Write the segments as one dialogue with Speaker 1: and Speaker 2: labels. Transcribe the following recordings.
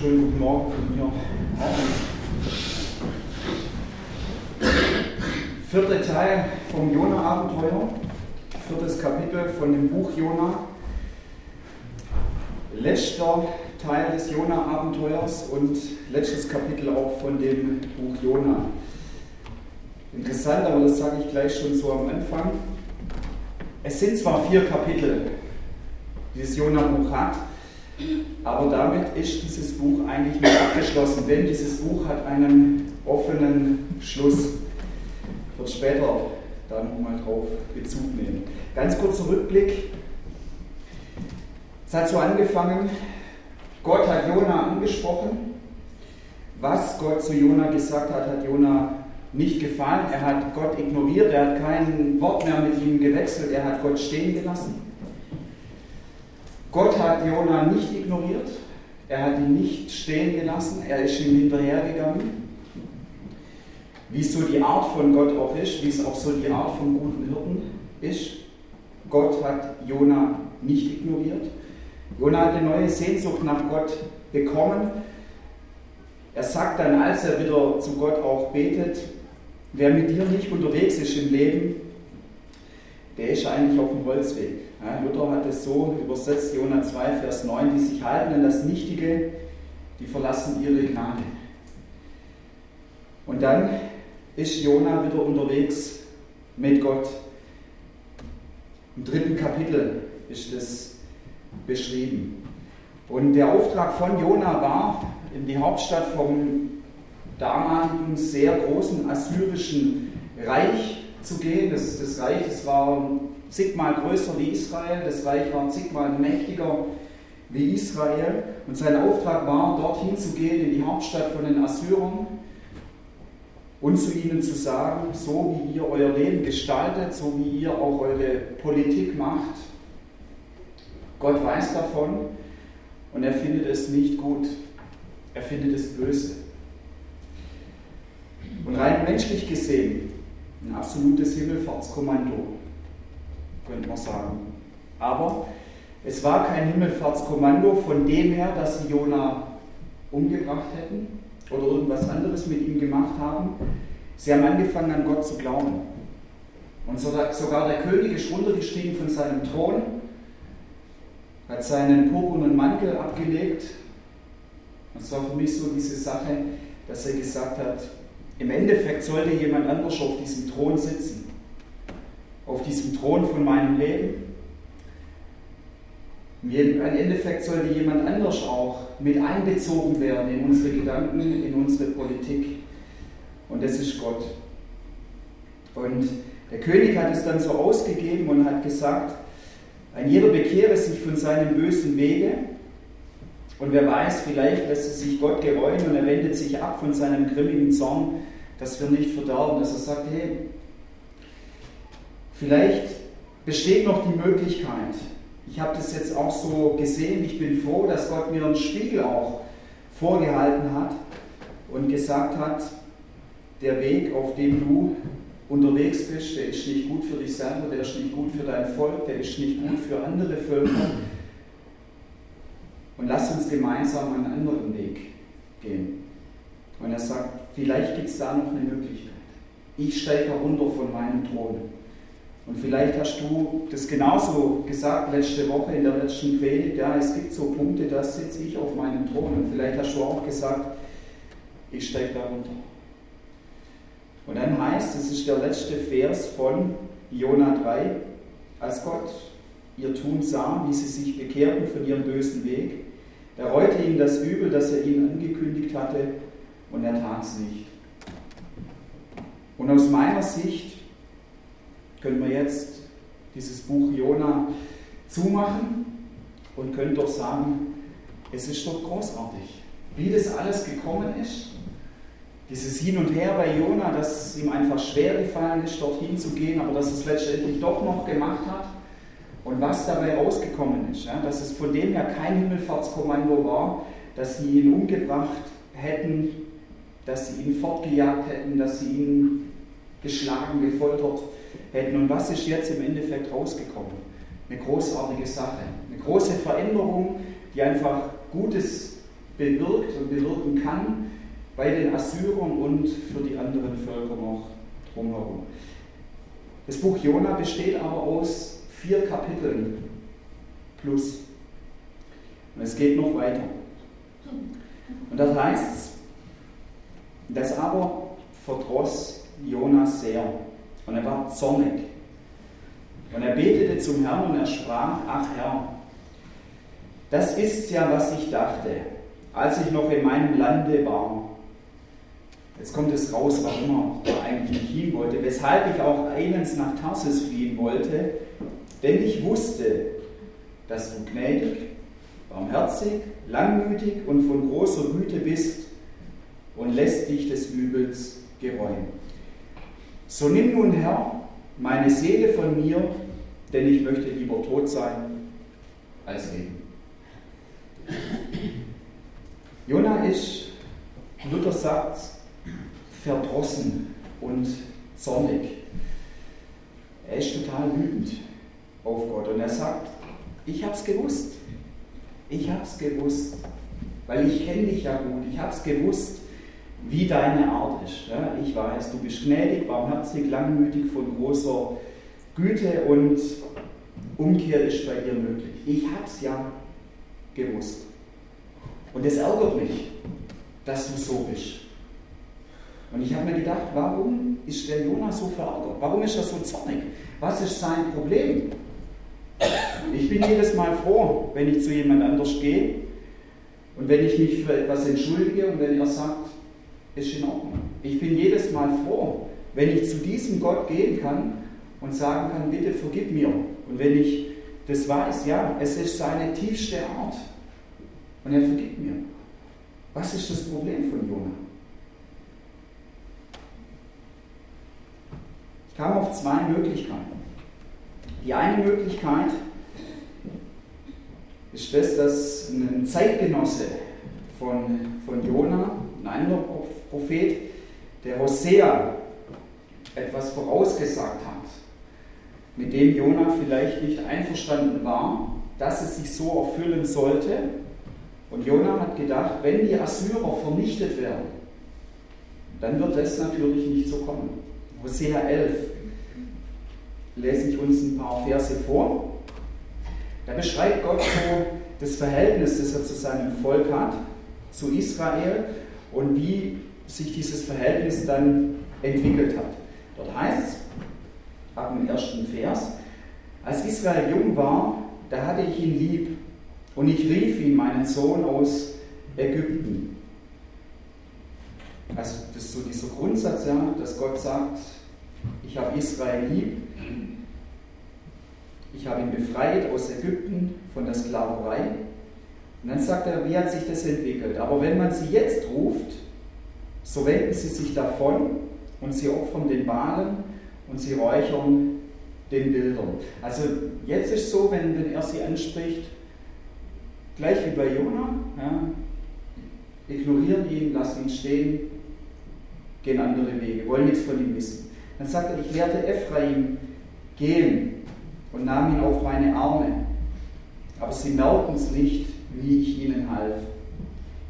Speaker 1: Schönen guten Morgen von mir. Vierter Teil vom Jona-Abenteuer, viertes Kapitel von dem Buch Jona. Letzter Teil des Jona-Abenteuers und letztes Kapitel auch von dem Buch Jona. Interessant, aber das sage ich gleich schon so am Anfang. Es sind zwar vier Kapitel, die das Jona-Buch hat, aber damit ist dieses Buch eigentlich nicht abgeschlossen, denn dieses Buch hat einen offenen Schluss. Ich werde später da nochmal drauf Bezug nehmen. Ganz kurzer Rückblick. Es hat so angefangen, Gott hat Jona angesprochen. Was Gott zu Jona gesagt hat, hat Jona nicht gefallen. Er hat Gott ignoriert, er hat kein Wort mehr mit ihm gewechselt, er hat Gott stehen gelassen. Gott hat Jona nicht ignoriert, er hat ihn nicht stehen gelassen, er ist ihm hinterhergegangen. Wie so die Art von Gott auch ist, wie es auch so die Art von guten Hirten ist. Gott hat Jona nicht ignoriert. Jona hat eine neue Sehnsucht nach Gott bekommen. Er sagt dann, als er wieder zu Gott auch betet, wer mit dir nicht unterwegs ist im Leben, der ist eigentlich auf dem Holzweg. Ja, Luther hat es so übersetzt, Jona 2, Vers 9, die sich halten an das Nichtige, die verlassen ihre Gnade. Und dann ist Jona wieder unterwegs mit Gott. Im dritten Kapitel ist es beschrieben. Und der Auftrag von Jona war, in die Hauptstadt vom damaligen sehr großen assyrischen Reich zu gehen. Das, das Reich das war zigmal größer wie Israel, das Reich war zigmal mächtiger wie Israel. Und sein Auftrag war, dorthin zu gehen, in die Hauptstadt von den Assyrern und zu ihnen zu sagen, so wie ihr euer Leben gestaltet, so wie ihr auch eure Politik macht, Gott weiß davon und er findet es nicht gut, er findet es böse. Und rein menschlich gesehen, ein absolutes Himmelfahrtskommando, könnte man sagen. Aber es war kein Himmelfahrtskommando von dem her, dass sie Jona umgebracht hätten oder irgendwas anderes mit ihm gemacht haben. Sie haben angefangen an Gott zu glauben. Und sogar der König ist runtergestiegen von seinem Thron, hat seinen purpurnen Mantel abgelegt. Das war für mich so diese Sache, dass er gesagt hat, im Endeffekt sollte jemand anders auf diesem Thron sitzen, auf diesem Thron von meinem Leben. Im Endeffekt sollte jemand anders auch mit einbezogen werden in unsere Gedanken, in unsere Politik. Und das ist Gott. Und der König hat es dann so ausgegeben und hat gesagt, ein jeder bekehre sich von seinem bösen Wege. Und wer weiß, vielleicht lässt es sich Gott gereuen und er wendet sich ab von seinem grimmigen Zorn dass wir nicht verderben, dass er sagt, hey, vielleicht besteht noch die Möglichkeit, ich habe das jetzt auch so gesehen, ich bin froh, dass Gott mir einen Spiegel auch vorgehalten hat und gesagt hat, der Weg, auf dem du unterwegs bist, der ist nicht gut für dich selber, der ist nicht gut für dein Volk, der ist nicht gut für andere Völker. Und lass uns gemeinsam einen anderen Weg gehen. Und er sagt, vielleicht gibt es da noch eine Möglichkeit. Ich steige herunter von meinem Thron. Und vielleicht hast du das genauso gesagt letzte Woche in der letzten Predigt. Ja, es gibt so Punkte, da sitze ich auf meinem Thron. Und vielleicht hast du auch gesagt, ich steige da runter. Und dann heißt, das ist der letzte Vers von Jona 3, als Gott ihr Tun sah, wie sie sich bekehrten von ihrem bösen Weg, da reute ihm das Übel, das er ihnen angekündigt hatte, und er tat es nicht. Und aus meiner Sicht können wir jetzt dieses Buch Jona zumachen und können doch sagen, es ist doch großartig, wie das alles gekommen ist. Dieses Hin und Her bei Jona, dass es ihm einfach schwer gefallen ist, dorthin zu gehen, aber dass es letztendlich doch noch gemacht hat. Und was dabei rausgekommen ist, ja, dass es von dem her kein Himmelfahrtskommando war, dass sie ihn umgebracht hätten, dass sie ihn fortgejagt hätten, dass sie ihn geschlagen, gefoltert hätten. Und was ist jetzt im Endeffekt rausgekommen? Eine großartige Sache, eine große Veränderung, die einfach Gutes bewirkt und bewirken kann bei den Assyrern und für die anderen Völker noch drumherum. Das Buch Jona besteht aber aus vier Kapiteln plus. Und es geht noch weiter. Und das heißt, das aber verdross Jonas sehr. Und er war zornig. Und er betete zum Herrn und er sprach, ach Herr, das ist ja, was ich dachte, als ich noch in meinem Lande war. Jetzt kommt es raus, warum er eigentlich nicht hin wollte, weshalb ich auch eilends nach Tarsis fliehen wollte, denn ich wusste, dass du gnädig, barmherzig, langmütig und von großer Güte bist und lässt dich des Übels gereuen. So nimm nun, Herr, meine Seele von mir, denn ich möchte lieber tot sein als leben. Jona ist, Luther sagt, verdrossen und zornig. Er ist total wütend auf Gott und er sagt, ich habe es gewusst. Ich habe es gewusst, weil ich kenne dich ja gut. Ich habe es gewusst, wie deine Art ist. Ja, ich weiß, du bist gnädig, barmherzig, langmütig, von großer Güte und Umkehr ist bei dir möglich. Ich habe es ja gewusst. Und es ärgert mich, dass du so bist. Und ich habe mir gedacht, warum ist der Jonas so verärgert? Warum ist er so zornig? Was ist sein Problem? Ich bin jedes Mal froh, wenn ich zu jemand anders gehe und wenn ich mich für etwas entschuldige und wenn er sagt, ist in Ordnung. Ich bin jedes Mal froh, wenn ich zu diesem Gott gehen kann und sagen kann, bitte vergib mir. Und wenn ich das weiß, ja, es ist seine tiefste Art. Und er vergibt mir. Was ist das Problem von Jonah? Ich kam auf zwei Möglichkeiten. Die eine Möglichkeit ist das, dass ein Zeitgenosse von, von Jona, ein anderer Prophet, der Hosea, etwas vorausgesagt hat, mit dem Jona vielleicht nicht einverstanden war, dass es sich so erfüllen sollte. Und Jona hat gedacht, wenn die Assyrer vernichtet werden, dann wird es natürlich nicht so kommen. Hosea 11 lese ich uns ein paar Verse vor. Da beschreibt Gott so das Verhältnis, das er zu seinem Volk hat, zu Israel und wie sich dieses Verhältnis dann entwickelt hat. Dort heißt es, ab dem ersten Vers, als Israel jung war, da hatte ich ihn lieb und ich rief ihn, meinen Sohn aus Ägypten. Also das ist so dieser Grundsatz, ja, dass Gott sagt, ich habe Israel lieb, ich habe ihn befreit aus Ägypten von der Sklaverei. Und dann sagt er, wie hat sich das entwickelt? Aber wenn man sie jetzt ruft, so wenden sie sich davon und sie opfern den Balen und sie räuchern den Bildern. Also jetzt ist so, wenn, wenn er sie anspricht, gleich wie bei Jona, ja, ignorieren ihn, lassen ihn stehen, gehen andere Wege, wollen nichts von ihm wissen. Dann sagt er, ich werde Ephraim gehen und nahm ihn auf meine Arme, aber sie merkten es nicht, wie ich ihnen half.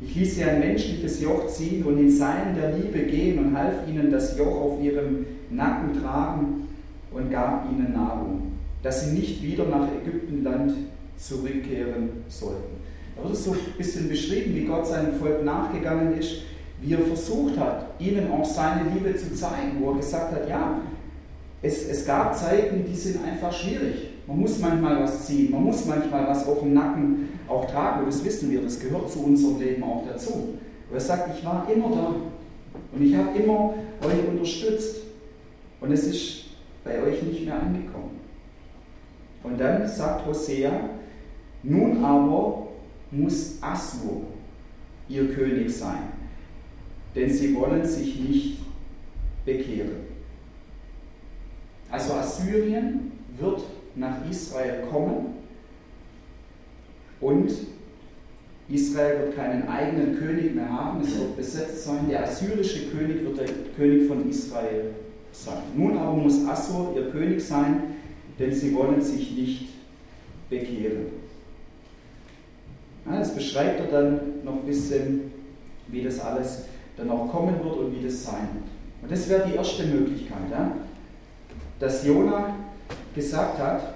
Speaker 1: Ich ließ sie ein menschliches Joch ziehen und in Seilen der Liebe gehen und half ihnen das Joch auf ihrem Nacken tragen und gab ihnen Nahrung, dass sie nicht wieder nach Ägyptenland zurückkehren sollten. Da wird es so ein bisschen beschrieben, wie Gott seinem Volk nachgegangen ist, wie er versucht hat, ihnen auch seine Liebe zu zeigen, wo er gesagt hat, ja, es, es gab Zeiten, die sind einfach schwierig. Man muss manchmal was ziehen, man muss manchmal was auf dem Nacken auch tragen, und das wissen wir, das gehört zu unserem Leben auch dazu. Aber er sagt, ich war immer da und ich habe immer euch unterstützt und es ist bei euch nicht mehr angekommen. Und dann sagt Hosea, nun aber muss Assur ihr König sein, denn sie wollen sich nicht bekehren. Also Assyrien wird nach Israel kommen und Israel wird keinen eigenen König mehr haben, es wird besetzt sein. Der assyrische König wird der König von Israel sein. Nun aber muss Assur ihr König sein, denn sie wollen sich nicht bekehren. Ja, das beschreibt er dann noch ein bisschen, wie das alles dann auch kommen wird und wie das sein wird. Und das wäre die erste Möglichkeit, ja? dass Jona gesagt hat,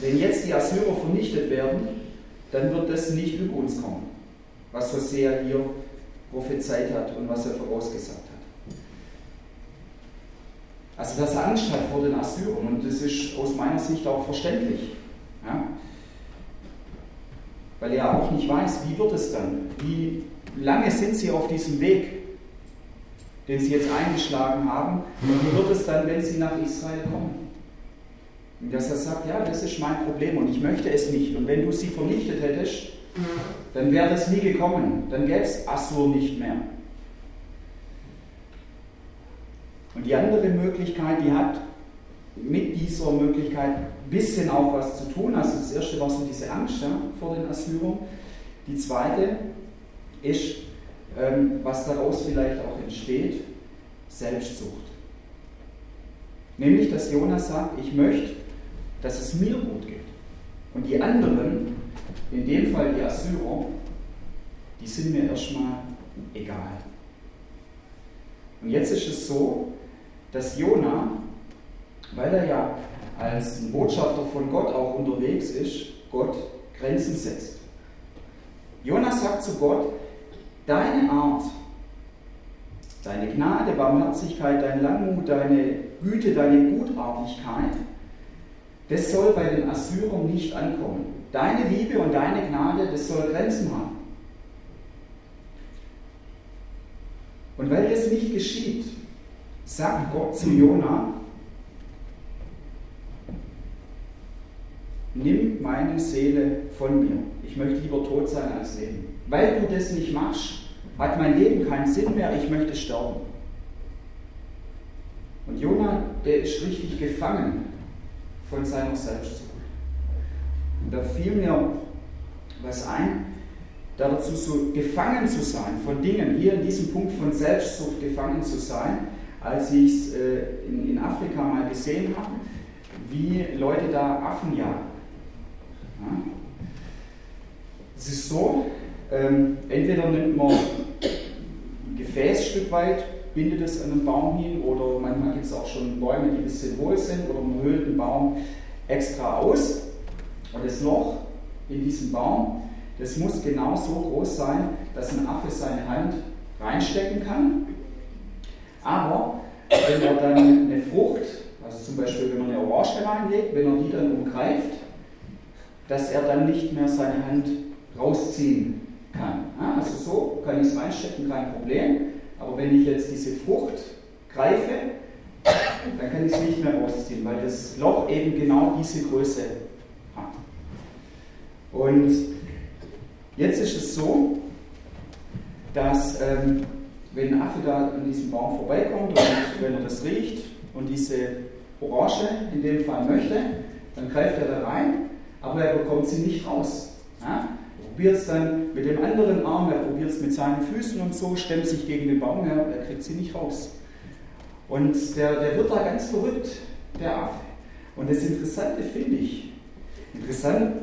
Speaker 1: wenn jetzt die Assyrer vernichtet werden, dann wird das nicht über uns kommen, was Hosea hier prophezeit hat und was er vorausgesagt hat. Also dass er Angst vor den Assyrern und das ist aus meiner Sicht auch verständlich. Ja? Weil er auch nicht weiß, wie wird es dann? Wie lange sind sie auf diesem Weg, den sie jetzt eingeschlagen haben? Und wie wird es dann, wenn sie nach Israel kommen? Und dass er sagt, ja, das ist mein Problem und ich möchte es nicht. Und wenn du sie vernichtet hättest, dann wäre das nie gekommen. Dann gäbe es Assur nicht mehr. Und die andere Möglichkeit, die hat mit dieser Möglichkeit ein bisschen auch was zu tun. Also das erste war so diese Angst ja, vor den Assyrern. Die zweite ist, ähm, was daraus vielleicht auch entsteht, Selbstsucht. Nämlich, dass Jonas sagt, ich möchte, dass es mir gut geht. Und die anderen, in dem Fall die Assyrer, die sind mir erstmal egal. Und jetzt ist es so, dass Jona, weil er ja als Botschafter von Gott auch unterwegs ist, Gott Grenzen setzt. Jonas sagt zu Gott, deine Art, deine Gnade, Barmherzigkeit, dein Langmut, deine Güte, deine Gutartigkeit, das soll bei den Assyrern nicht ankommen. Deine Liebe und deine Gnade, das soll Grenzen haben. Und weil das nicht geschieht, sagt Gott zu Jona, nimm meine Seele von mir. Ich möchte lieber tot sein als leben. Weil du das nicht machst, hat mein Leben keinen Sinn mehr, ich möchte sterben. Und Jona, der ist richtig gefangen von seiner Selbstsucht. Und da fiel mir was ein, dazu so gefangen zu sein von Dingen, hier in diesem Punkt von Selbstsucht gefangen zu sein, als ich es äh, in, in Afrika mal gesehen habe, wie Leute da Affen jagen. Ja? Es ist so, ähm, entweder nimmt man ein Gefäßstück weit, bindet es an einen Baum hin oder manchmal gibt es auch schon Bäume, die ein bisschen hohl sind oder man höhlt den Baum extra aus und das Loch in diesem Baum, das muss genau so groß sein, dass ein Affe seine Hand reinstecken kann. Aber wenn er dann eine Frucht, also zum Beispiel wenn man eine Orange reinlegt, wenn er die dann umgreift, dass er dann nicht mehr seine Hand rausziehen kann. Also so kann ich es reinstecken, kein Problem. Aber wenn ich jetzt diese Frucht greife, dann kann ich es nicht mehr rausziehen, weil das Loch eben genau diese Größe hat. Und jetzt ist es so, dass ähm, wenn ein Affe da an diesem Baum vorbeikommt und wenn er das riecht und diese Orange in dem Fall möchte, dann greift er da rein, aber er bekommt sie nicht raus. Ja? Er probiert es dann mit dem anderen Arm, er probiert es mit seinen Füßen und so, stemmt sich gegen den Baum her, er kriegt sie nicht raus. Und der, der wird da ganz verrückt, der Affe. Und das Interessante finde ich, interessant,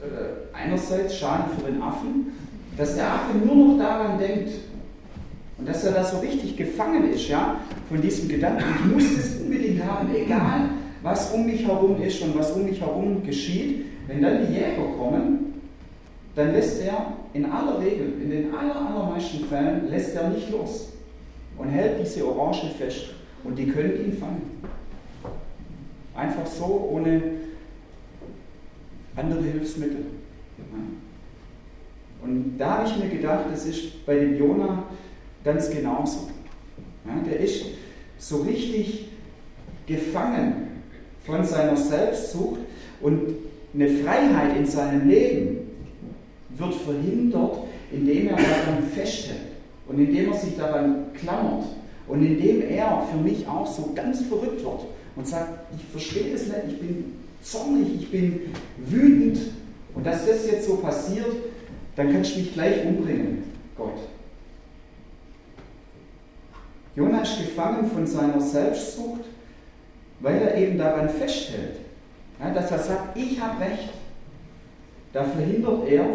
Speaker 1: äh, einerseits schade für den Affen, dass der Affe nur noch daran denkt, und dass er da so richtig gefangen ist, ja, von diesem Gedanken, ich muss es unbedingt haben, egal was um mich herum ist und was um mich herum geschieht. Wenn dann die Jäger kommen, dann lässt er in aller Regel, in den aller, allermeisten Fällen, lässt er nicht los und hält diese Orange fest. Und die können ihn fangen. Einfach so, ohne andere Hilfsmittel. Und da habe ich mir gedacht, das ist bei dem Jona ganz genauso. der ist so richtig gefangen von seiner Selbstsucht und eine Freiheit in seinem Leben wird verhindert, indem er daran festhält und indem er sich daran klammert und indem er für mich auch so ganz verrückt wird und sagt, ich verstehe das nicht, ich bin zornig, ich bin wütend. Und dass das jetzt so passiert, dann kannst du mich gleich umbringen, Gott. Jonah ist gefangen von seiner Selbstsucht, weil er eben daran festhält, dass er sagt, ich habe recht, da verhindert er,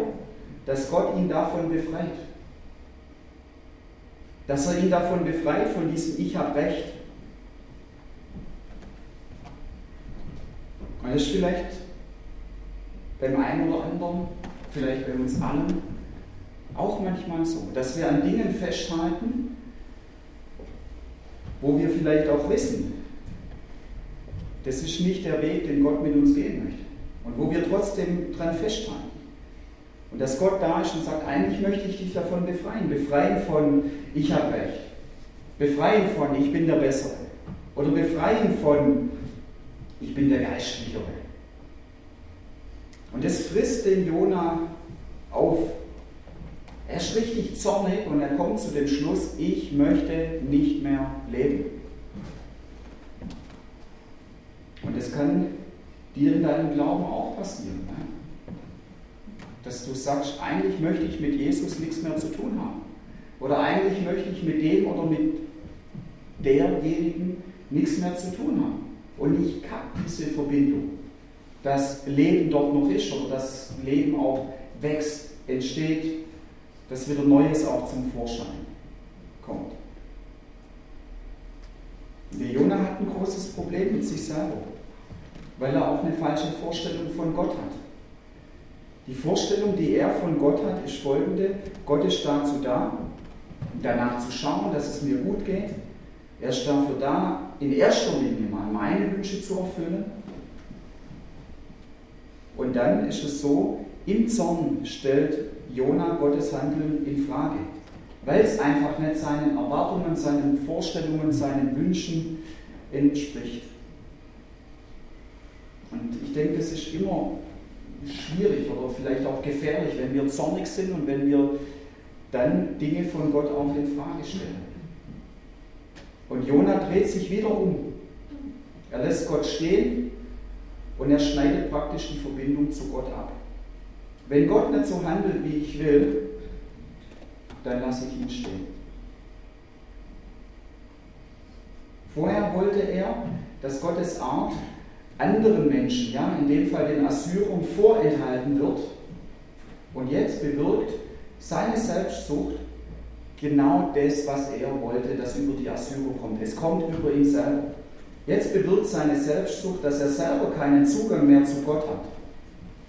Speaker 1: dass Gott ihn davon befreit. Dass er ihn davon befreit, von diesem Ich habe Recht. Und das ist vielleicht beim einen oder anderen, vielleicht bei uns allen, auch manchmal so, dass wir an Dingen festhalten, wo wir vielleicht auch wissen, das ist nicht der Weg, den Gott mit uns gehen möchte. Und wo wir trotzdem dran festhalten. Und dass Gott da ist und sagt, eigentlich möchte ich dich davon befreien. Befreien von, ich habe recht. Befreien von, ich bin der Bessere. Oder befreien von, ich bin der Geistlichere. Und das frisst den Jona auf. Er ist richtig zornig und er kommt zu dem Schluss, ich möchte nicht mehr leben. Und das kann dir in deinem Glauben auch passieren. Ne? Dass du sagst, eigentlich möchte ich mit Jesus nichts mehr zu tun haben. Oder eigentlich möchte ich mit dem oder mit derjenigen nichts mehr zu tun haben. Und ich habe diese Verbindung, dass Leben dort noch ist oder dass Leben auch wächst, entsteht, dass wieder Neues auch zum Vorschein kommt. Der Jonah hat ein großes Problem mit sich selber, weil er auch eine falsche Vorstellung von Gott hat. Die Vorstellung, die er von Gott hat, ist folgende. Gott ist dazu da, danach zu schauen, dass es mir gut geht. Er ist dafür da, in erster Linie mal meine Wünsche zu erfüllen. Und dann ist es so, im Zorn stellt Jona Gottes Handeln in Frage, weil es einfach nicht seinen Erwartungen, seinen Vorstellungen, seinen Wünschen entspricht. Und ich denke, es ist immer schwierig oder vielleicht auch gefährlich, wenn wir zornig sind und wenn wir dann Dinge von Gott auch in Frage stellen. Und Jona dreht sich wieder um. Er lässt Gott stehen und er schneidet praktisch die Verbindung zu Gott ab. Wenn Gott nicht so handelt, wie ich will, dann lasse ich ihn stehen. Vorher wollte er, dass Gottes Art anderen Menschen, ja, in dem Fall den Assyrern, vorenthalten wird. Und jetzt bewirkt seine Selbstsucht genau das, was er wollte, dass über die Assyrer kommt. Es kommt über ihn selber. Jetzt bewirkt seine Selbstsucht, dass er selber keinen Zugang mehr zu Gott hat.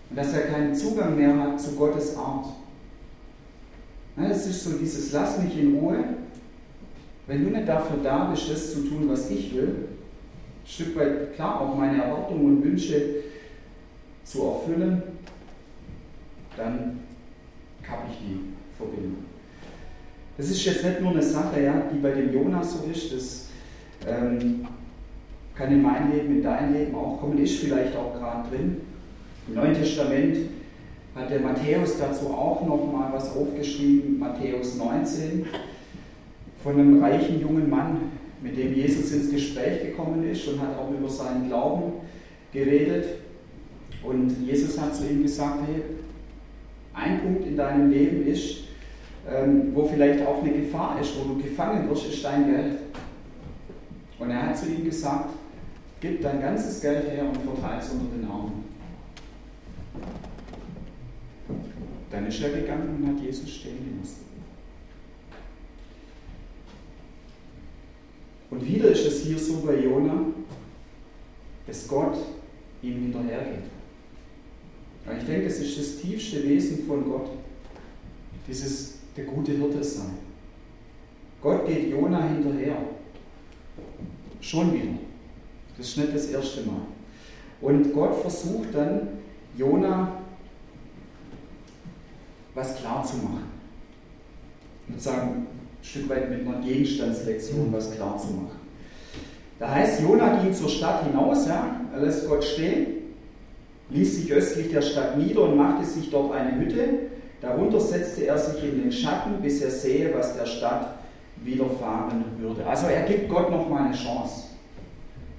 Speaker 1: Und dass er keinen Zugang mehr hat zu Gottes Art. Es ist so dieses Lass mich in Ruhe. Wenn du nicht dafür da bist, das zu tun, was ich will, Stück weit klar auch meine Erwartungen und Wünsche zu erfüllen, dann kappe ich die Verbindung. Das ist jetzt nicht nur eine Sache, ja, die bei dem Jonas so ist, das ähm, kann in mein Leben, in dein Leben auch kommen, ist vielleicht auch gerade drin. Im Neuen Testament hat der Matthäus dazu auch noch mal was aufgeschrieben, Matthäus 19, von einem reichen jungen Mann, mit dem Jesus ins Gespräch gekommen ist und hat auch über seinen Glauben geredet. Und Jesus hat zu ihm gesagt, hey, ein Punkt in deinem Leben ist, ähm, wo vielleicht auch eine Gefahr ist, wo du gefangen wirst, ist dein Geld. Und er hat zu ihm gesagt, gib dein ganzes Geld her und verteile es unter den Armen. Dann ist er gegangen und hat Jesus stehen gelassen. Und wieder ist es hier so bei Jona, dass Gott ihm hinterhergeht. Und ich denke, das ist das tiefste Wesen von Gott. Dieses der gute Hirte sein. Gott geht Jona hinterher. Schon wieder. Das ist nicht das erste Mal. Und Gott versucht dann, Jona was klar zu machen. Und sagen, Stück weit mit einer Gegenstandslektion was klar zu machen. Da heißt, Jona ging zur Stadt hinaus, ja, er lässt Gott stehen, ließ sich östlich der Stadt nieder und machte sich dort eine Hütte. Darunter setzte er sich in den Schatten, bis er sehe, was der Stadt widerfahren würde. Also er gibt Gott noch mal eine Chance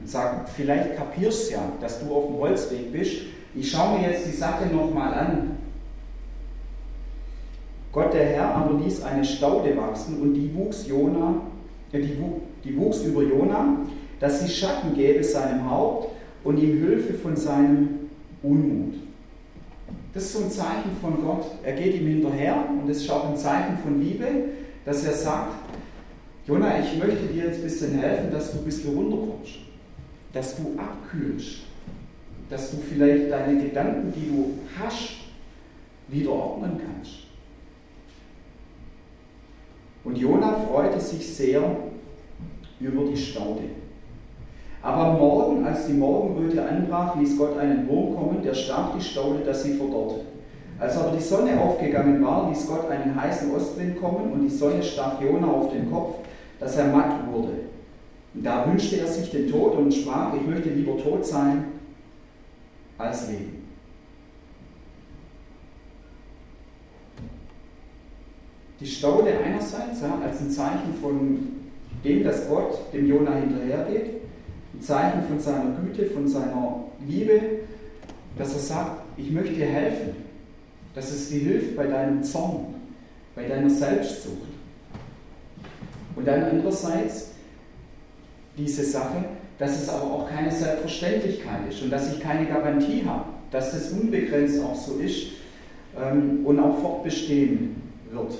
Speaker 1: und sagt, vielleicht kapierst du ja, dass du auf dem Holzweg bist. Ich schaue mir jetzt die Sache noch mal an. Gott der Herr aber ließ eine Staude wachsen und die wuchs, Jona, äh, die, die wuchs über Jona, dass sie Schatten gäbe seinem Haupt und ihm Hilfe von seinem Unmut. Das ist so ein Zeichen von Gott. Er geht ihm hinterher und es ist auch ein Zeichen von Liebe, dass er sagt, Jona, ich möchte dir jetzt ein bisschen helfen, dass du ein bisschen runterkommst, dass du abkühlst, dass du vielleicht deine Gedanken, die du hast, wieder ordnen kannst. Und Jona freute sich sehr über die Staude. Aber am Morgen, als die Morgenröte anbrach, ließ Gott einen Wurm kommen, der stach die Staude, dass sie verdorrte. Als aber die Sonne aufgegangen war, ließ Gott einen heißen Ostwind kommen und die Sonne stach Jona auf den Kopf, dass er matt wurde. Und da wünschte er sich den Tod und sprach, ich möchte lieber tot sein als leben. Die Staude einerseits ja, als ein Zeichen von dem, dass Gott dem Jona hinterhergeht ein Zeichen von seiner Güte, von seiner Liebe, dass er sagt, ich möchte dir helfen, dass es dir hilft bei deinem Zorn, bei deiner Selbstsucht. Und dann andererseits diese Sache, dass es aber auch keine Selbstverständlichkeit ist und dass ich keine Garantie habe, dass es unbegrenzt auch so ist ähm, und auch fortbestehen wird.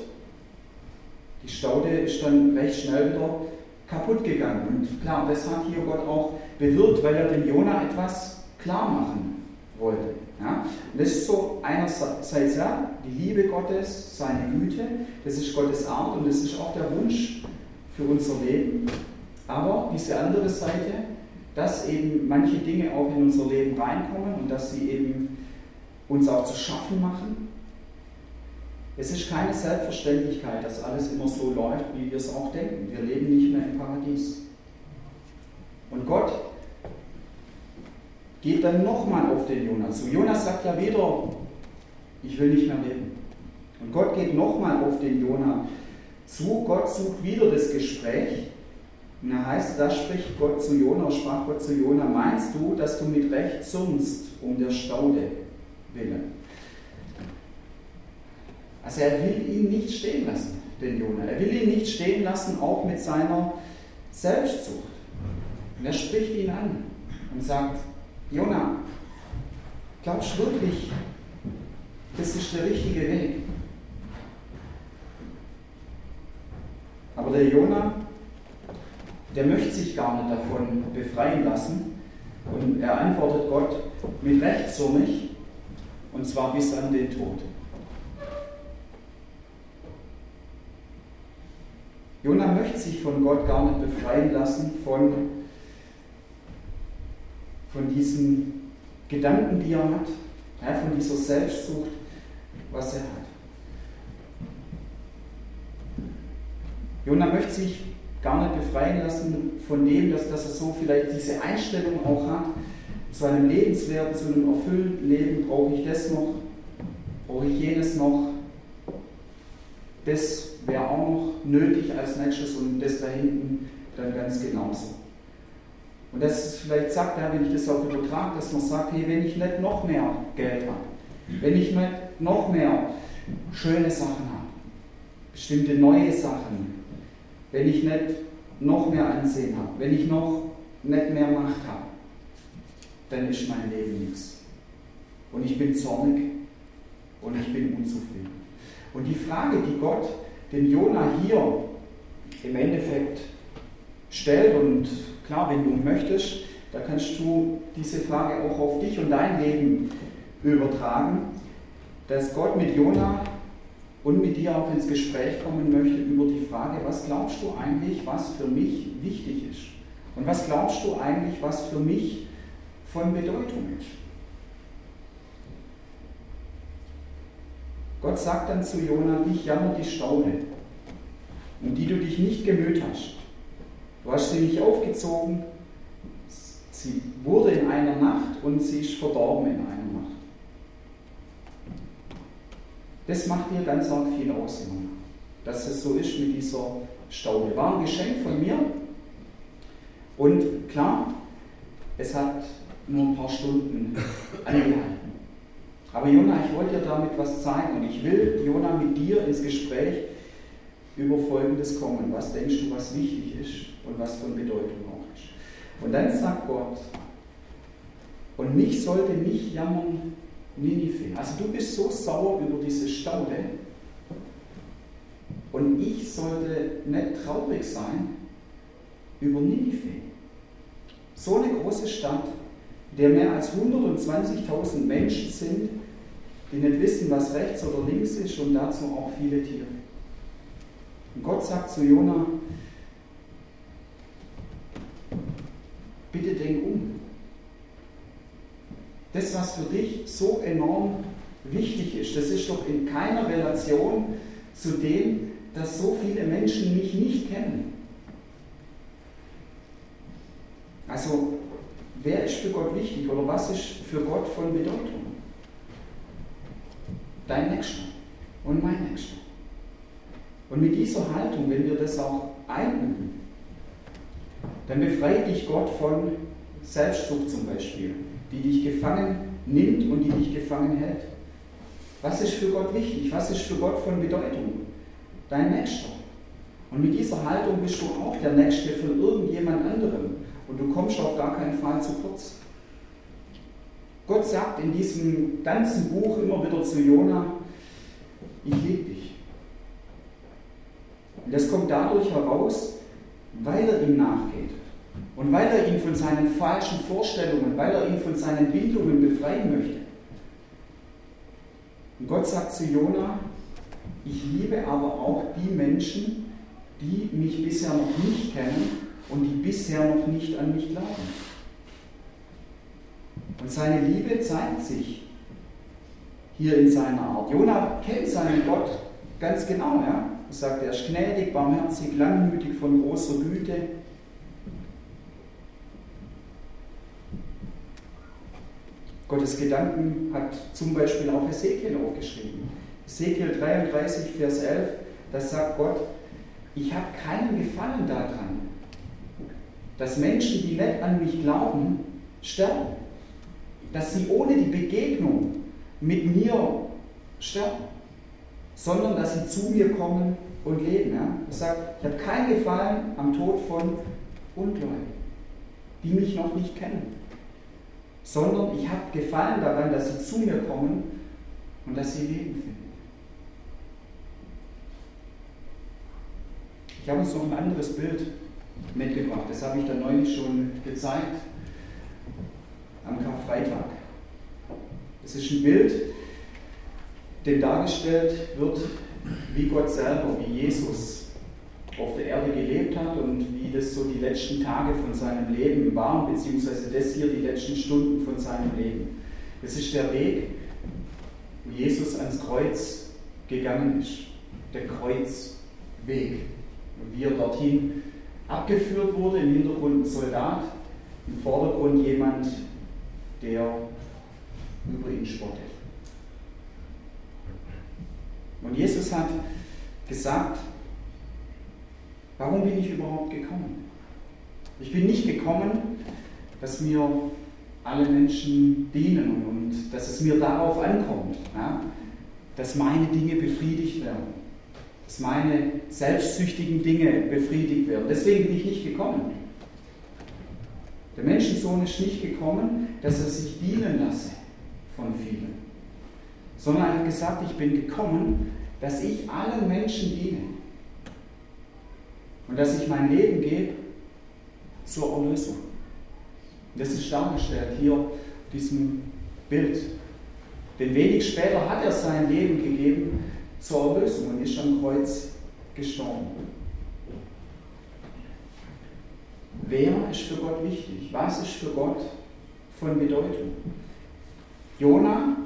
Speaker 1: Die Staude ist dann recht schnell wieder kaputt gegangen. Und klar, das hat hier Gott auch bewirkt, weil er dem Jona etwas klar machen wollte. Ja? Und das ist so einerseits ja, die Liebe Gottes, seine Güte, das ist Gottes Art und das ist auch der Wunsch für unser Leben. Aber diese andere Seite, dass eben manche Dinge auch in unser Leben reinkommen und dass sie eben uns auch zu schaffen machen es ist keine Selbstverständlichkeit, dass alles immer so läuft, wie wir es auch denken. Wir leben nicht mehr im Paradies. Und Gott geht dann nochmal auf den Jonas zu. Jonas sagt ja wieder, ich will nicht mehr leben. Und Gott geht nochmal auf den Jonas zu. Gott sucht wieder das Gespräch. Und da heißt, da spricht Gott zu Jona, sprach Gott zu Jona, meinst du, dass du mit Recht zürnst um der Staude willen? Also er will ihn nicht stehen lassen, den Jonah. Er will ihn nicht stehen lassen, auch mit seiner Selbstsucht. Und er spricht ihn an und sagt, Jonah, glaubst du wirklich, das ist der richtige Weg? Aber der Jonah, der möchte sich gar nicht davon befreien lassen. Und er antwortet Gott mit Recht so und zwar bis an den Tod. Jona möchte sich von Gott gar nicht befreien lassen von, von diesen Gedanken, die er hat, ja, von dieser Selbstsucht, was er hat. Jona möchte sich gar nicht befreien lassen von dem, dass, dass er so vielleicht diese Einstellung auch hat, zu einem lebenswerten, zu einem erfüllten Leben. Brauche ich das noch, brauche ich jenes noch, das wäre auch noch nötig als nächstes und das da hinten dann ganz genauso. Und das vielleicht sagt er, wenn ich das auch übertrage, dass man sagt, hey, wenn ich nicht noch mehr Geld habe, wenn ich nicht noch mehr schöne Sachen habe, bestimmte neue Sachen, wenn ich nicht noch mehr Ansehen habe, wenn ich noch nicht mehr Macht habe, dann ist mein Leben nichts. Und ich bin zornig und ich bin unzufrieden. Und die Frage, die Gott dem Jona hier im Endeffekt stellt, und klar, wenn du möchtest, da kannst du diese Frage auch auf dich und dein Leben übertragen, dass Gott mit Jona und mit dir auch ins Gespräch kommen möchte über die Frage, was glaubst du eigentlich, was für mich wichtig ist? Und was glaubst du eigentlich, was für mich von Bedeutung ist? Gott sagt dann zu Jona, dich jammert die Staude, um die du dich nicht gemüht hast. Du hast sie nicht aufgezogen, sie wurde in einer Nacht und sie ist verdorben in einer Nacht. Das macht dir ganz arg viel aus, Jona, dass es so ist mit dieser Staude. War ein Geschenk von mir und klar, es hat nur ein paar Stunden angehalten. Aber Jona, ich wollte dir damit was zeigen und ich will, Jona, mit dir ins Gespräch über Folgendes kommen. Was denkst du, was wichtig ist und was von Bedeutung auch ist? Und dann sagt Gott, und mich sollte nicht jammern Ninive. Also du bist so sauer über diese Staude und ich sollte nicht traurig sein über Ninive. So eine große Stadt, der mehr als 120.000 Menschen sind, die nicht wissen, was rechts oder links ist und dazu auch viele Tiere. Und Gott sagt zu Jona, bitte denk um. Das, was für dich so enorm wichtig ist, das ist doch in keiner Relation zu dem, dass so viele Menschen mich nicht kennen. Also, wer ist für Gott wichtig oder was ist für Gott von Bedeutung? Dein Nächster und mein Nächster. Und mit dieser Haltung, wenn wir das auch einüben, dann befreit dich Gott von Selbstsucht zum Beispiel, die dich gefangen nimmt und die dich gefangen hält. Was ist für Gott wichtig? Was ist für Gott von Bedeutung? Dein Nächster. Und mit dieser Haltung bist du auch der Nächste von irgendjemand anderem. Und du kommst auf gar keinen Fall zu kurz. Gott sagt in diesem ganzen Buch immer wieder zu Jona, ich liebe dich. Und das kommt dadurch heraus, weil er ihm nachgeht. Und weil er ihn von seinen falschen Vorstellungen, weil er ihn von seinen Bindungen befreien möchte. Und Gott sagt zu Jona, ich liebe aber auch die Menschen, die mich bisher noch nicht kennen und die bisher noch nicht an mich glauben. Und seine Liebe zeigt sich hier in seiner Art. Jona kennt seinen Gott ganz genau. Ja? Er sagt, er ist gnädig, barmherzig, langmütig, von großer Güte. Gottes Gedanken hat zum Beispiel auch Ezekiel aufgeschrieben. Ezekiel 33, Vers 11, da sagt Gott, ich habe keinen Gefallen daran, dass Menschen, die nicht an mich glauben, sterben dass sie ohne die Begegnung mit mir sterben, sondern dass sie zu mir kommen und leben. Ja? Er sagt, ich habe keinen Gefallen am Tod von Ungläubigen, die mich noch nicht kennen, sondern ich habe Gefallen daran, dass sie zu mir kommen und dass sie Leben finden. Ich habe uns noch ein anderes Bild mitgebracht, das habe ich dann neulich schon gezeigt am Karfreitag. Es ist ein Bild, dem dargestellt wird, wie Gott selber, wie Jesus auf der Erde gelebt hat und wie das so die letzten Tage von seinem Leben waren, beziehungsweise das hier die letzten Stunden von seinem Leben. Das ist der Weg, wo Jesus ans Kreuz gegangen ist, der Kreuzweg. Und wie er dorthin abgeführt wurde, im Hintergrund ein Soldat, im Vordergrund jemand, der über ihn spottet. Und Jesus hat gesagt, warum bin ich überhaupt gekommen? Ich bin nicht gekommen, dass mir alle Menschen dienen und dass es mir darauf ankommt, ja, dass meine Dinge befriedigt werden, dass meine selbstsüchtigen Dinge befriedigt werden. Deswegen bin ich nicht gekommen. Der Menschensohn ist nicht gekommen, dass er sich dienen lasse von vielen, sondern er hat gesagt, ich bin gekommen, dass ich allen Menschen diene und dass ich mein Leben gebe zur Erlösung. Das ist dargestellt hier auf diesem Bild. Denn wenig später hat er sein Leben gegeben zur Erlösung und ist am Kreuz gestorben. Wer ist für Gott wichtig? Was ist für Gott von Bedeutung? Jona,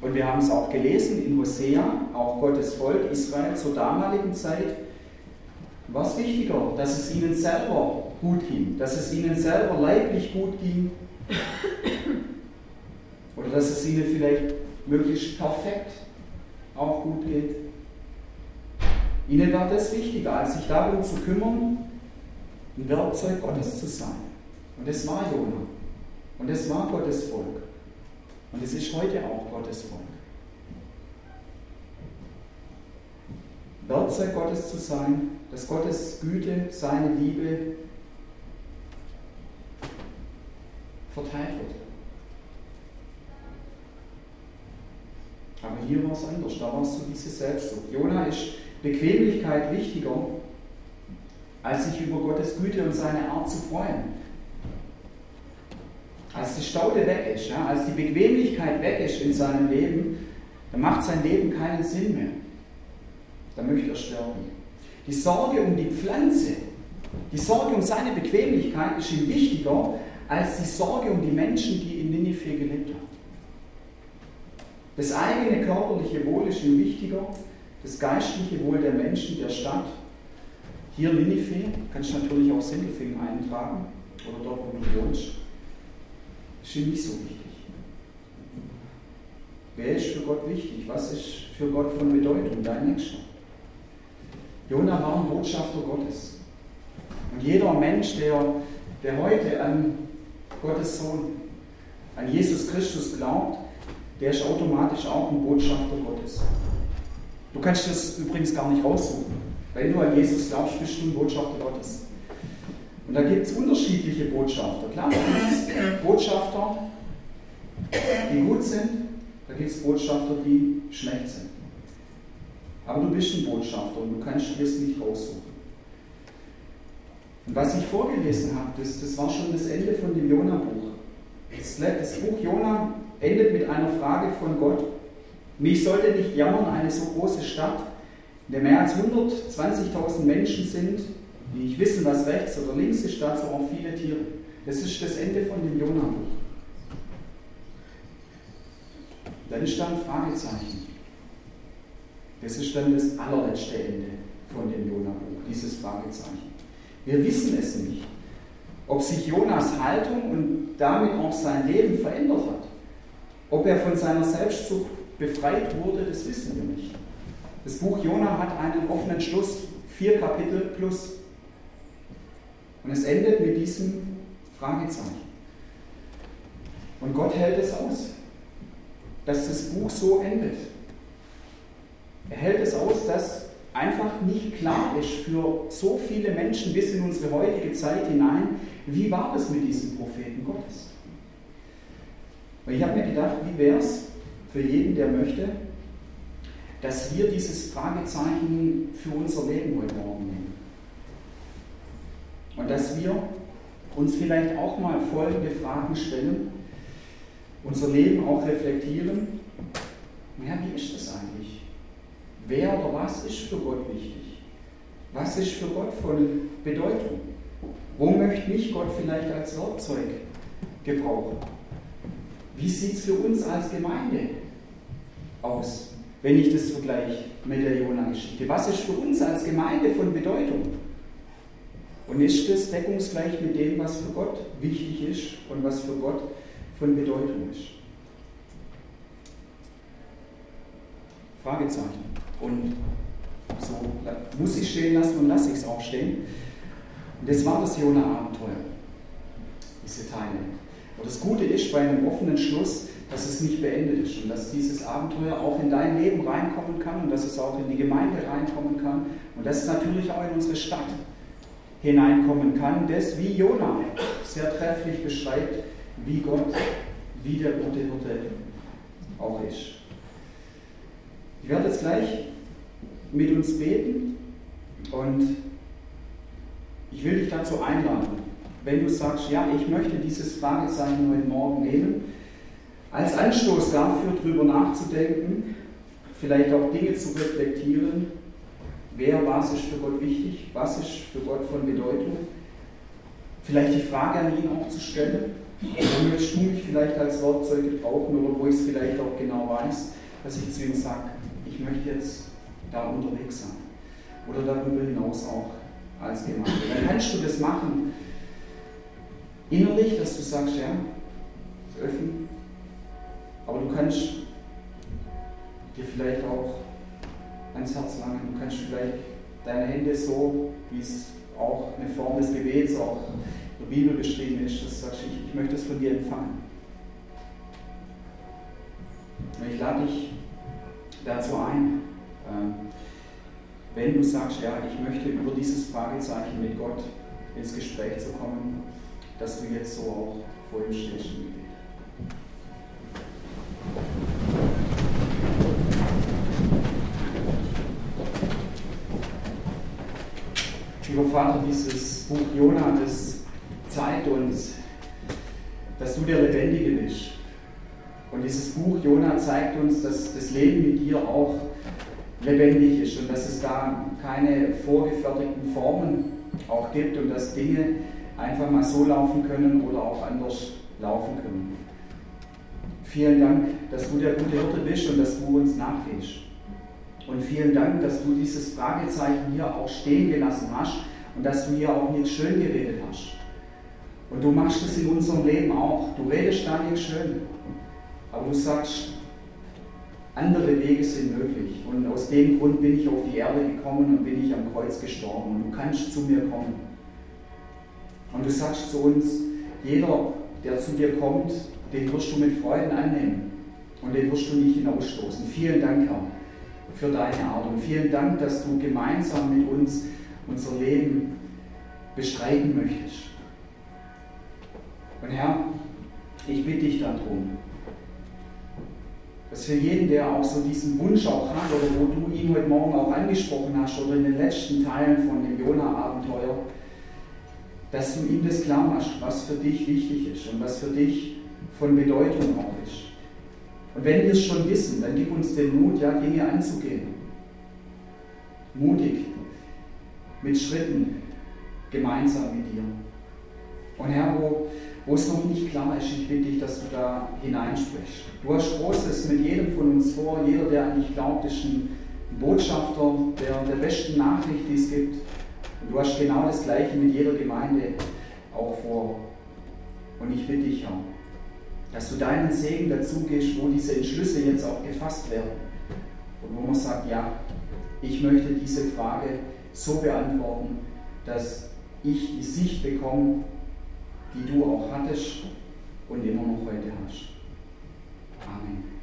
Speaker 1: und wir haben es auch gelesen in Hosea, auch Gottes Volk Israel zur damaligen Zeit, war es wichtiger, dass es ihnen selber gut ging, dass es ihnen selber leiblich gut ging oder dass es ihnen vielleicht möglichst perfekt auch gut geht. Ihnen war das wichtiger, als sich darum zu kümmern, ein Werkzeug Gottes zu sein. Und das war Jona. Und das war Gottes Volk. Und es ist heute auch Gottes Volk. Werkzeug Gottes zu sein, dass Gottes Güte, seine Liebe verteilt wird. hier war es anders, da war es so diese Selbstsucht. Jona ist Bequemlichkeit wichtiger, als sich über Gottes Güte und seine Art zu freuen. Als die Staude weg ist, ja, als die Bequemlichkeit weg ist in seinem Leben, dann macht sein Leben keinen Sinn mehr. Dann möchte er sterben. Die Sorge um die Pflanze, die Sorge um seine Bequemlichkeit ist ihm wichtiger als die Sorge um die Menschen, die in Ninive gelebt haben. Das eigene körperliche Wohl ist ihm wichtiger, das geistliche Wohl der Menschen, der Stadt. Hier Ninive, kannst du natürlich auch Sindelfingen eintragen oder dort, wo du wohnst. Ist nicht so wichtig. Wer ist für Gott wichtig? Was ist für Gott von Bedeutung? Dein Nächster. Jona war ein Botschafter Gottes. Und jeder Mensch, der, der heute an Gottes Sohn, an Jesus Christus glaubt, der ist automatisch auch ein Botschafter Gottes. Du kannst das übrigens gar nicht raussuchen. Wenn du an Jesus glaubst, bist du ein Botschafter Gottes. Und da gibt es unterschiedliche Botschafter. Klar, da gibt es Botschafter, die gut sind, da gibt es Botschafter, die schlecht sind. Aber du bist ein Botschafter und du kannst dir es nicht raussuchen. Und was ich vorgelesen habe, das, das war schon das Ende von dem Jona-Buch. Das, das Buch Jona endet mit einer Frage von Gott. Mich sollte nicht jammern, eine so große Stadt, der mehr als 120.000 Menschen sind, die nicht wissen, was rechts oder links ist, dazu auch viele Tiere. Das ist das Ende von dem Jona-Buch. Dann ist da ein Fragezeichen. Das ist dann das allerletzte Ende von dem Jona-Buch, dieses Fragezeichen. Wir wissen es nicht, ob sich Jonas Haltung und damit auch sein Leben verändert hat. Ob er von seiner Selbstsucht befreit wurde, das wissen wir nicht. Das Buch Jona hat einen offenen Schluss, vier Kapitel plus. Und es endet mit diesem Fragezeichen. Und Gott hält es aus, dass das Buch so endet. Er hält es aus, dass einfach nicht klar ist für so viele Menschen bis in unsere heutige Zeit hinein, wie war es mit diesem Propheten Gottes. Und ich habe mir gedacht, wie wäre es für jeden, der möchte, dass wir dieses Fragezeichen für unser Leben heute Morgen nehmen. Und dass wir uns vielleicht auch mal folgende Fragen stellen, unser Leben auch reflektieren. Ja, wie ist das eigentlich? Wer oder was ist für Gott wichtig? Was ist für Gott von Bedeutung? Wo möchte mich Gott vielleicht als Werkzeug gebrauchen? Wie sieht es für uns als Gemeinde aus, wenn ich das vergleiche mit der Jona-Geschichte? Was ist für uns als Gemeinde von Bedeutung? Und ist das deckungsgleich mit dem, was für Gott wichtig ist und was für Gott von Bedeutung ist? Fragezeichen. Und so muss ich stehen lassen und lasse ich es auch stehen. Und das war das Jona-Abenteuer, diese Teile. Und das Gute ist bei einem offenen Schluss, dass es nicht beendet ist und dass dieses Abenteuer auch in dein Leben reinkommen kann und dass es auch in die Gemeinde reinkommen kann und dass es natürlich auch in unsere Stadt hineinkommen kann, das wie Jona sehr trefflich beschreibt, wie Gott, wie der gute Hirte auch ist. Ich werde jetzt gleich mit uns beten und ich will dich dazu einladen, wenn du sagst, ja, ich möchte dieses Fragezeichen heute Morgen nehmen, als Anstoß dafür, darüber nachzudenken, vielleicht auch Dinge zu reflektieren, wer, was ist für Gott wichtig, was ist für Gott von Bedeutung, vielleicht die Frage an ihn auch zu stellen, wo möchtest du mich vielleicht als Werkzeug gebrauchen oder wo ich es vielleicht auch genau weiß, dass ich zu ihm sage, ich möchte jetzt da unterwegs sein. Oder darüber hinaus auch als Gemeinde. Dann kannst du das machen, innerlich, dass du sagst, ja, öffnen. Aber du kannst dir vielleicht auch ans Herz langen. Du kannst vielleicht deine Hände so, wie es auch eine Form des Gebets auch in der Bibel beschrieben ist, dass du sagst, ich, ich möchte es von dir empfangen. Und ich lade dich dazu ein, ähm, wenn du sagst, ja, ich möchte über dieses Fragezeichen mit Gott ins Gespräch zu kommen, dass du jetzt so auch vor ihm stehst im Gebet. Lieber Vater, dieses Buch Jona, das zeigt uns, dass du der Lebendige bist. Und dieses Buch Jona zeigt uns, dass das Leben mit dir auch lebendig ist und dass es da keine vorgefertigten Formen auch gibt und dass Dinge einfach mal so laufen können oder auch anders laufen können. Vielen Dank, dass du der gute Hirte bist und dass du uns nachgehst. Und vielen Dank, dass du dieses Fragezeichen hier auch stehen gelassen hast und dass du hier auch nichts schön geredet hast. Und du machst es in unserem Leben auch. Du redest da nicht schön. Aber du sagst, andere Wege sind möglich. Und aus dem Grund bin ich auf die Erde gekommen und bin ich am Kreuz gestorben. Und du kannst zu mir kommen. Und du sagst zu uns, jeder, der zu dir kommt, den wirst du mit Freuden annehmen. Und den wirst du nicht hinausstoßen. Vielen Dank, Herr, für deine Art. Und vielen Dank, dass du gemeinsam mit uns unser Leben bestreiten möchtest. Und Herr, ich bitte dich darum, dass für jeden, der auch so diesen Wunsch auch hat oder wo du ihn heute Morgen auch angesprochen hast oder in den letzten Teilen von dem Jona-Abenteuer, dass du ihm das klar machst, was für dich wichtig ist und was für dich von Bedeutung auch ist. Und wenn wir es schon wissen, dann gib uns den Mut, ja, Dinge anzugehen. Mutig, mit Schritten, gemeinsam mit dir. Und Herr, wo wo es noch nicht klar ist, ich bitte dich, dass du da hineinsprichst. Du hast Großes mit jedem von uns vor. Jeder, der an dich glaubt, ist ein Botschafter der, der besten Nachricht, die es gibt. Und du hast genau das Gleiche mit jeder Gemeinde auch vor. Und ich bitte dich, Herr, dass du deinen Segen dazu gehst, wo diese Entschlüsse jetzt auch gefasst werden. Und wo man sagt, ja, ich möchte diese Frage so beantworten, dass ich die Sicht bekomme, die du auch hattest und immer noch heute hast. Amen.